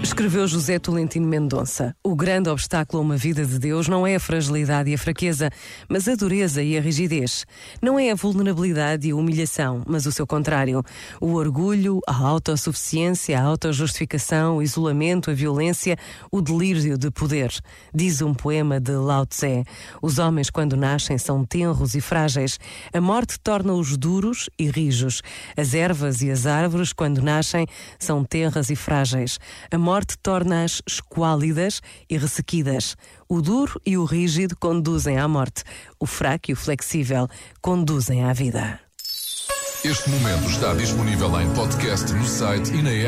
Escreveu José Tolentino Mendonça. O grande obstáculo a uma vida de Deus não é a fragilidade e a fraqueza, mas a dureza e a rigidez. Não é a vulnerabilidade e a humilhação, mas o seu contrário. O orgulho, a autossuficiência, a autojustificação, o isolamento, a violência, o delírio de poder. Diz um poema de Lao Tse. Os homens, quando nascem, são tenros e frágeis. A morte torna-os duros e rijos. As ervas e as árvores, quando nascem, são tenras e frágeis. A morte torna-as esquálidas e ressequidas. O duro e o rígido conduzem à morte. O fraco e o flexível conduzem à vida. Este momento está disponível em podcast no site e na app.